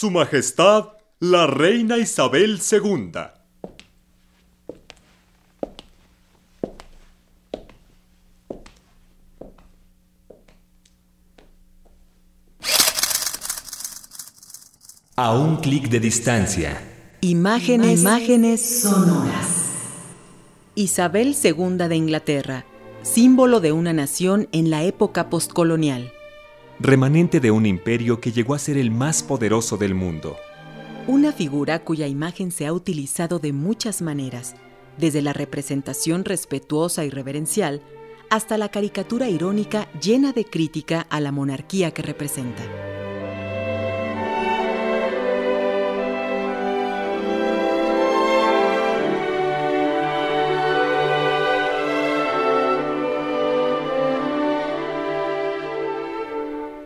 Su Majestad, la Reina Isabel II. A un clic de distancia. Imágenes, imágenes sonoras. Isabel II de Inglaterra, símbolo de una nación en la época postcolonial. Remanente de un imperio que llegó a ser el más poderoso del mundo. Una figura cuya imagen se ha utilizado de muchas maneras, desde la representación respetuosa y reverencial hasta la caricatura irónica llena de crítica a la monarquía que representa.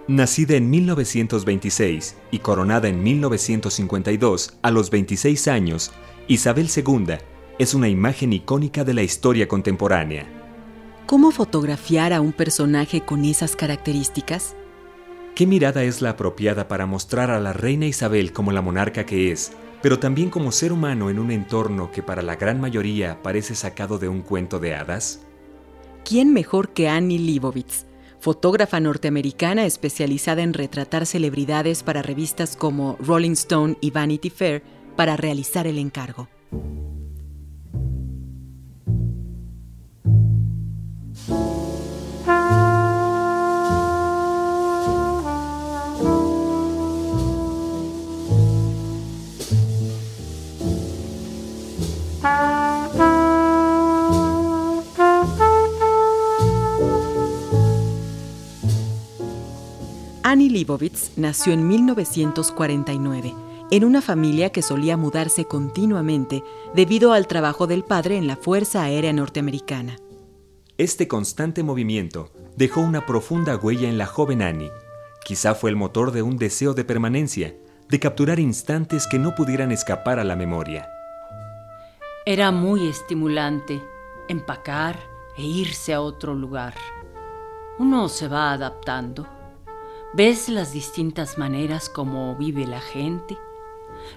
Nacida en 1926 y coronada en 1952 a los 26 años, Isabel II es una imagen icónica de la historia contemporánea. ¿Cómo fotografiar a un personaje con esas características? ¿Qué mirada es la apropiada para mostrar a la reina Isabel como la monarca que es, pero también como ser humano en un entorno que para la gran mayoría parece sacado de un cuento de hadas? ¿Quién mejor que Annie Leibovitz? Fotógrafa norteamericana especializada en retratar celebridades para revistas como Rolling Stone y Vanity Fair, para realizar el encargo. Leibovitz nació en 1949 en una familia que solía mudarse continuamente debido al trabajo del padre en la Fuerza Aérea Norteamericana. Este constante movimiento dejó una profunda huella en la joven Annie. Quizá fue el motor de un deseo de permanencia, de capturar instantes que no pudieran escapar a la memoria. Era muy estimulante empacar e irse a otro lugar. Uno se va adaptando. ¿Ves las distintas maneras como vive la gente?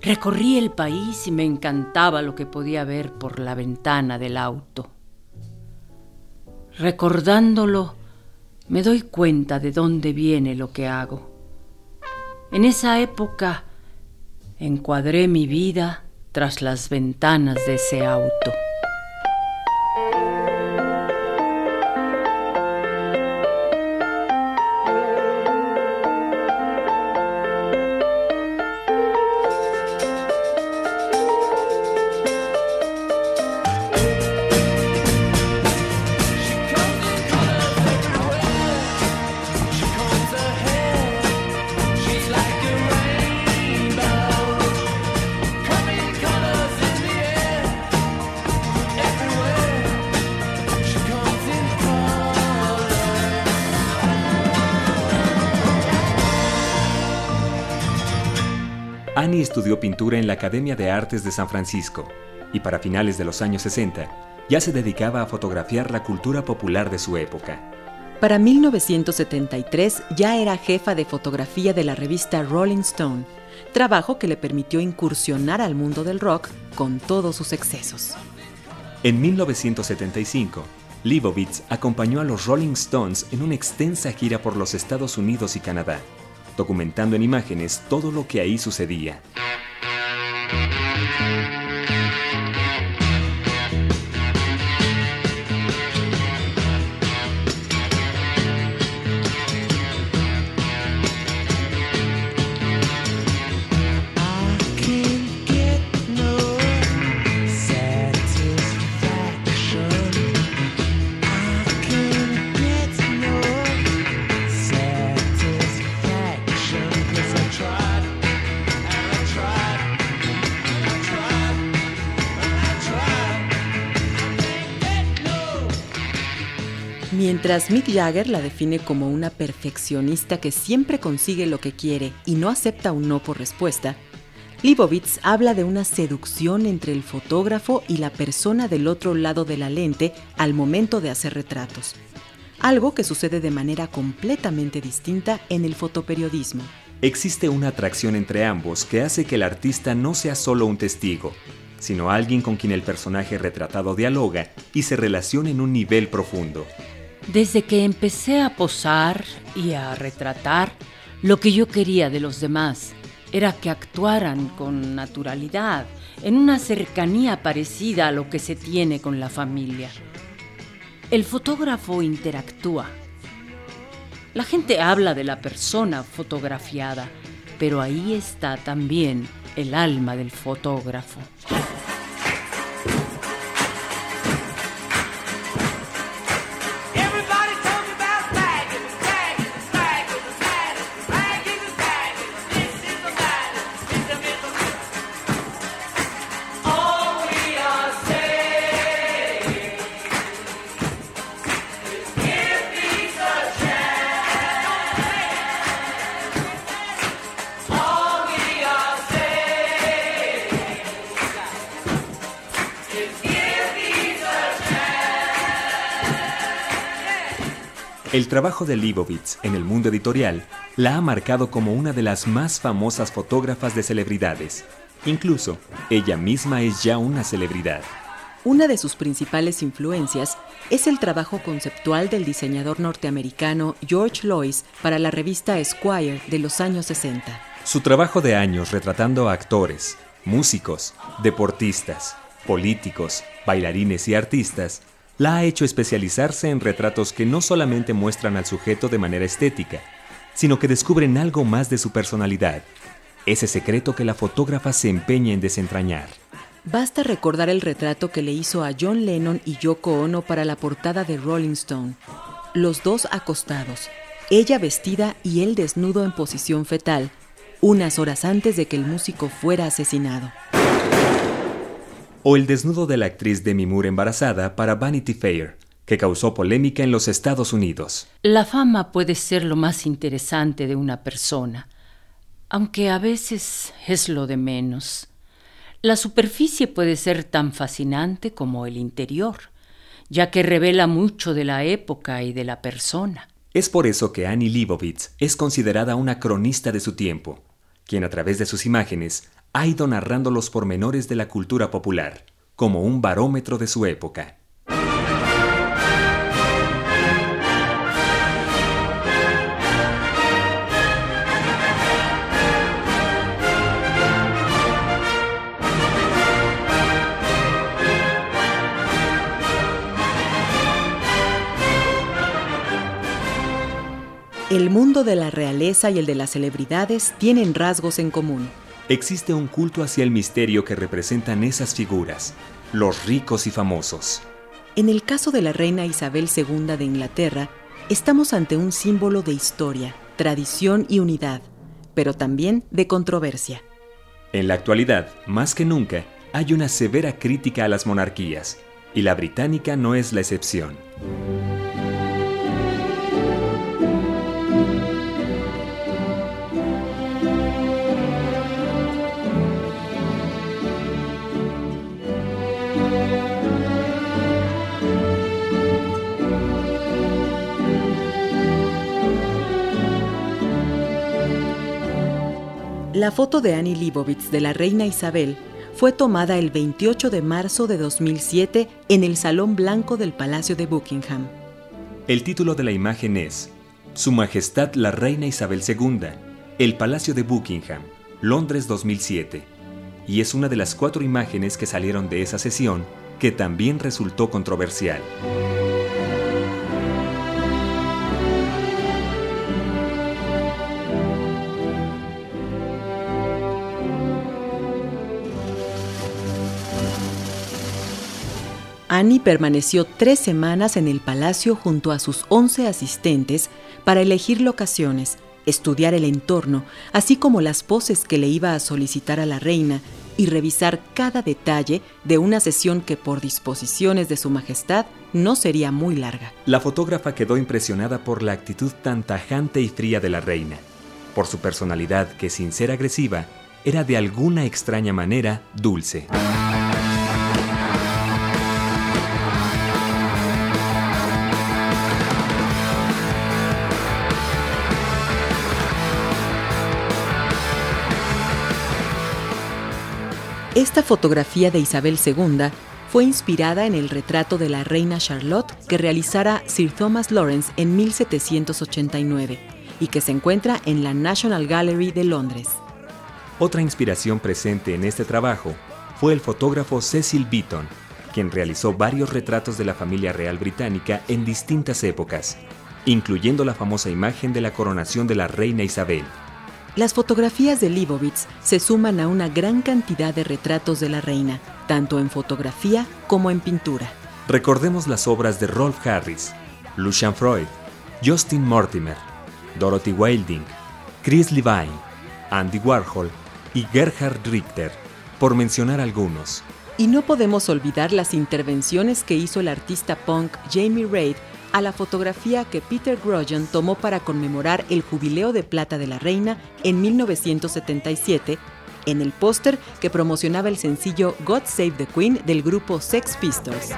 Recorrí el país y me encantaba lo que podía ver por la ventana del auto. Recordándolo, me doy cuenta de dónde viene lo que hago. En esa época encuadré mi vida tras las ventanas de ese auto. Annie estudió pintura en la Academia de Artes de San Francisco y para finales de los años 60 ya se dedicaba a fotografiar la cultura popular de su época. Para 1973 ya era jefa de fotografía de la revista Rolling Stone, trabajo que le permitió incursionar al mundo del rock con todos sus excesos. En 1975, Leibovitz acompañó a los Rolling Stones en una extensa gira por los Estados Unidos y Canadá documentando en imágenes todo lo que ahí sucedía. Mientras Mick Jagger la define como una perfeccionista que siempre consigue lo que quiere y no acepta un no por respuesta, Leibovitz habla de una seducción entre el fotógrafo y la persona del otro lado de la lente al momento de hacer retratos, algo que sucede de manera completamente distinta en el fotoperiodismo. existe una atracción entre ambos que hace que el artista no sea solo un testigo, sino alguien con quien el personaje retratado dialoga y se relaciona en un nivel profundo. Desde que empecé a posar y a retratar, lo que yo quería de los demás era que actuaran con naturalidad, en una cercanía parecida a lo que se tiene con la familia. El fotógrafo interactúa. La gente habla de la persona fotografiada, pero ahí está también el alma del fotógrafo. El trabajo de Leibovitz en el mundo editorial la ha marcado como una de las más famosas fotógrafas de celebridades. Incluso, ella misma es ya una celebridad. Una de sus principales influencias es el trabajo conceptual del diseñador norteamericano George Lois para la revista Esquire de los años 60. Su trabajo de años retratando a actores, músicos, deportistas, políticos, bailarines y artistas la ha hecho especializarse en retratos que no solamente muestran al sujeto de manera estética, sino que descubren algo más de su personalidad, ese secreto que la fotógrafa se empeña en desentrañar. Basta recordar el retrato que le hizo a John Lennon y Yoko Ono para la portada de Rolling Stone. Los dos acostados, ella vestida y él desnudo en posición fetal, unas horas antes de que el músico fuera asesinado o el desnudo de la actriz Demi Moore embarazada para Vanity Fair, que causó polémica en los Estados Unidos. La fama puede ser lo más interesante de una persona, aunque a veces es lo de menos. La superficie puede ser tan fascinante como el interior, ya que revela mucho de la época y de la persona. Es por eso que Annie Leibovitz es considerada una cronista de su tiempo, quien a través de sus imágenes ha ido narrando los pormenores de la cultura popular, como un barómetro de su época. El mundo de la realeza y el de las celebridades tienen rasgos en común existe un culto hacia el misterio que representan esas figuras, los ricos y famosos. En el caso de la reina Isabel II de Inglaterra, estamos ante un símbolo de historia, tradición y unidad, pero también de controversia. En la actualidad, más que nunca, hay una severa crítica a las monarquías, y la británica no es la excepción. La foto de Annie Leibovitz de la reina Isabel fue tomada el 28 de marzo de 2007 en el Salón Blanco del Palacio de Buckingham. El título de la imagen es Su Majestad la Reina Isabel II, el Palacio de Buckingham, Londres 2007, y es una de las cuatro imágenes que salieron de esa sesión que también resultó controversial. Annie permaneció tres semanas en el palacio junto a sus once asistentes para elegir locaciones, estudiar el entorno, así como las poses que le iba a solicitar a la reina y revisar cada detalle de una sesión que por disposiciones de su majestad no sería muy larga. La fotógrafa quedó impresionada por la actitud tan tajante y fría de la reina, por su personalidad que sin ser agresiva, era de alguna extraña manera dulce. Esta fotografía de Isabel II fue inspirada en el retrato de la reina Charlotte que realizara Sir Thomas Lawrence en 1789 y que se encuentra en la National Gallery de Londres. Otra inspiración presente en este trabajo fue el fotógrafo Cecil Beaton, quien realizó varios retratos de la familia real británica en distintas épocas, incluyendo la famosa imagen de la coronación de la reina Isabel. Las fotografías de Leibovitz se suman a una gran cantidad de retratos de la reina, tanto en fotografía como en pintura. Recordemos las obras de Rolf Harris, Lucian Freud, Justin Mortimer, Dorothy Wilding, Chris Levine, Andy Warhol y Gerhard Richter, por mencionar algunos. Y no podemos olvidar las intervenciones que hizo el artista punk Jamie Reid a la fotografía que Peter Grosjean tomó para conmemorar el jubileo de plata de la reina en 1977 en el póster que promocionaba el sencillo God Save the Queen del grupo Sex Pistols.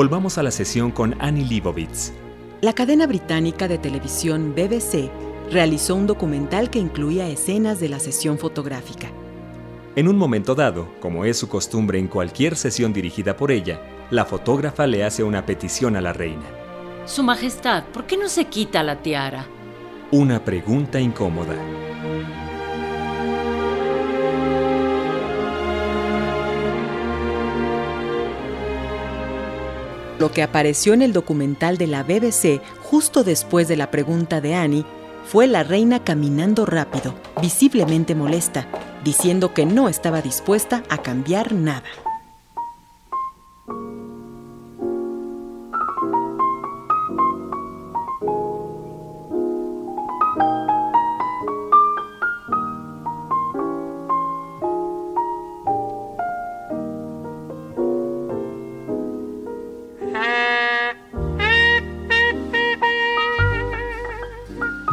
Volvamos a la sesión con Annie Leibovitz. La cadena británica de televisión BBC realizó un documental que incluía escenas de la sesión fotográfica. En un momento dado, como es su costumbre en cualquier sesión dirigida por ella, la fotógrafa le hace una petición a la reina. Su Majestad, ¿por qué no se quita la tiara? Una pregunta incómoda. Lo que apareció en el documental de la BBC justo después de la pregunta de Annie fue la reina caminando rápido, visiblemente molesta, diciendo que no estaba dispuesta a cambiar nada.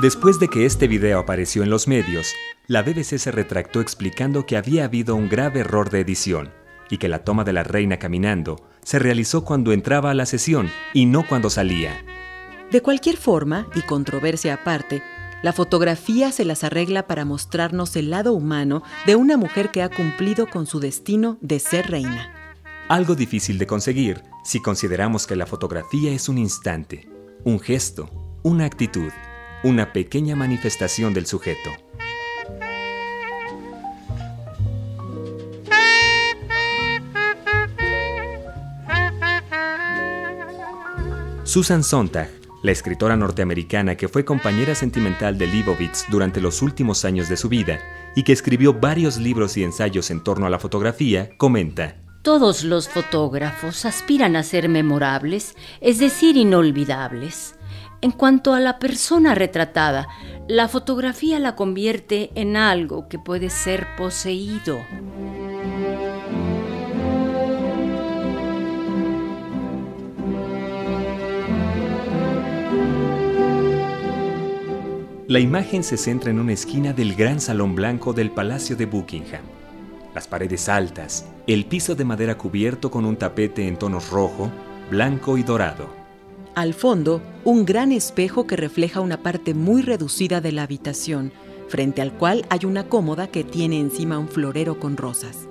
Después de que este video apareció en los medios, la BBC se retractó explicando que había habido un grave error de edición y que la toma de la reina caminando se realizó cuando entraba a la sesión y no cuando salía. De cualquier forma, y controversia aparte, la fotografía se las arregla para mostrarnos el lado humano de una mujer que ha cumplido con su destino de ser reina. Algo difícil de conseguir si consideramos que la fotografía es un instante, un gesto, una actitud una pequeña manifestación del sujeto. Susan Sontag, la escritora norteamericana que fue compañera sentimental de Leibovitz durante los últimos años de su vida y que escribió varios libros y ensayos en torno a la fotografía, comenta, Todos los fotógrafos aspiran a ser memorables, es decir, inolvidables. En cuanto a la persona retratada, la fotografía la convierte en algo que puede ser poseído. La imagen se centra en una esquina del gran salón blanco del Palacio de Buckingham. Las paredes altas, el piso de madera cubierto con un tapete en tonos rojo, blanco y dorado. Al fondo, un gran espejo que refleja una parte muy reducida de la habitación, frente al cual hay una cómoda que tiene encima un florero con rosas.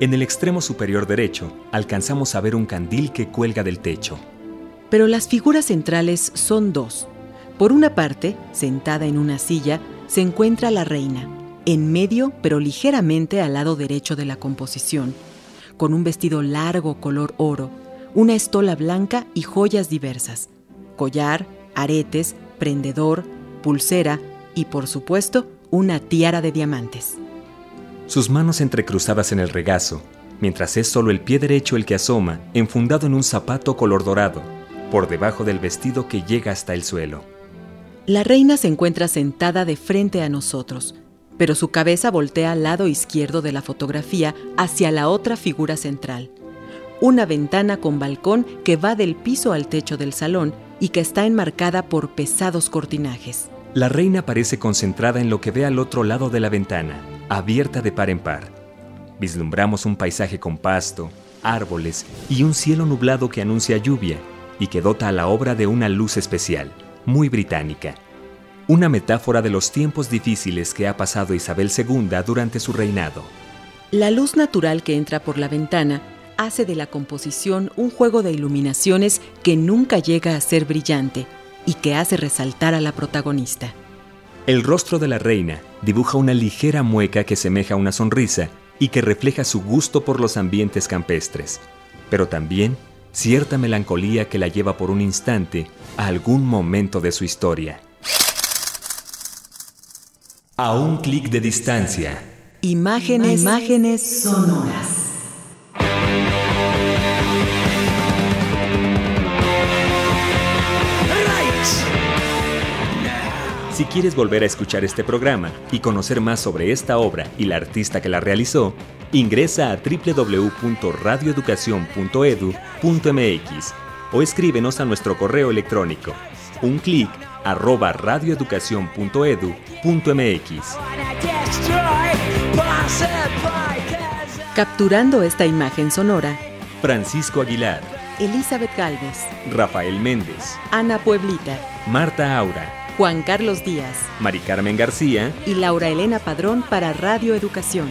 En el extremo superior derecho, alcanzamos a ver un candil que cuelga del techo. Pero las figuras centrales son dos. Por una parte, sentada en una silla, se encuentra la reina, en medio pero ligeramente al lado derecho de la composición, con un vestido largo color oro, una estola blanca y joyas diversas, collar, aretes, prendedor, pulsera y por supuesto una tiara de diamantes. Sus manos entrecruzadas en el regazo, mientras es solo el pie derecho el que asoma, enfundado en un zapato color dorado, por debajo del vestido que llega hasta el suelo. La reina se encuentra sentada de frente a nosotros, pero su cabeza voltea al lado izquierdo de la fotografía hacia la otra figura central. Una ventana con balcón que va del piso al techo del salón y que está enmarcada por pesados cortinajes. La reina parece concentrada en lo que ve al otro lado de la ventana, abierta de par en par. Vislumbramos un paisaje con pasto, árboles y un cielo nublado que anuncia lluvia y que dota a la obra de una luz especial, muy británica. Una metáfora de los tiempos difíciles que ha pasado Isabel II durante su reinado. La luz natural que entra por la ventana hace de la composición un juego de iluminaciones que nunca llega a ser brillante y que hace resaltar a la protagonista. El rostro de la reina dibuja una ligera mueca que semeja una sonrisa y que refleja su gusto por los ambientes campestres, pero también cierta melancolía que la lleva por un instante a algún momento de su historia. A un clic de distancia. Imágenes, imágenes sonoras. Si quieres volver a escuchar este programa y conocer más sobre esta obra y la artista que la realizó, ingresa a www.radioeducacion.edu.mx o escríbenos a nuestro correo electrónico un clic arroba radioeducacion.edu.mx. Capturando esta imagen sonora, Francisco Aguilar, Elizabeth Galvez, Rafael Méndez, Ana Pueblita, Marta Aura, Juan Carlos Díaz, Mari Carmen García. Y Laura Elena Padrón para Radio Educación.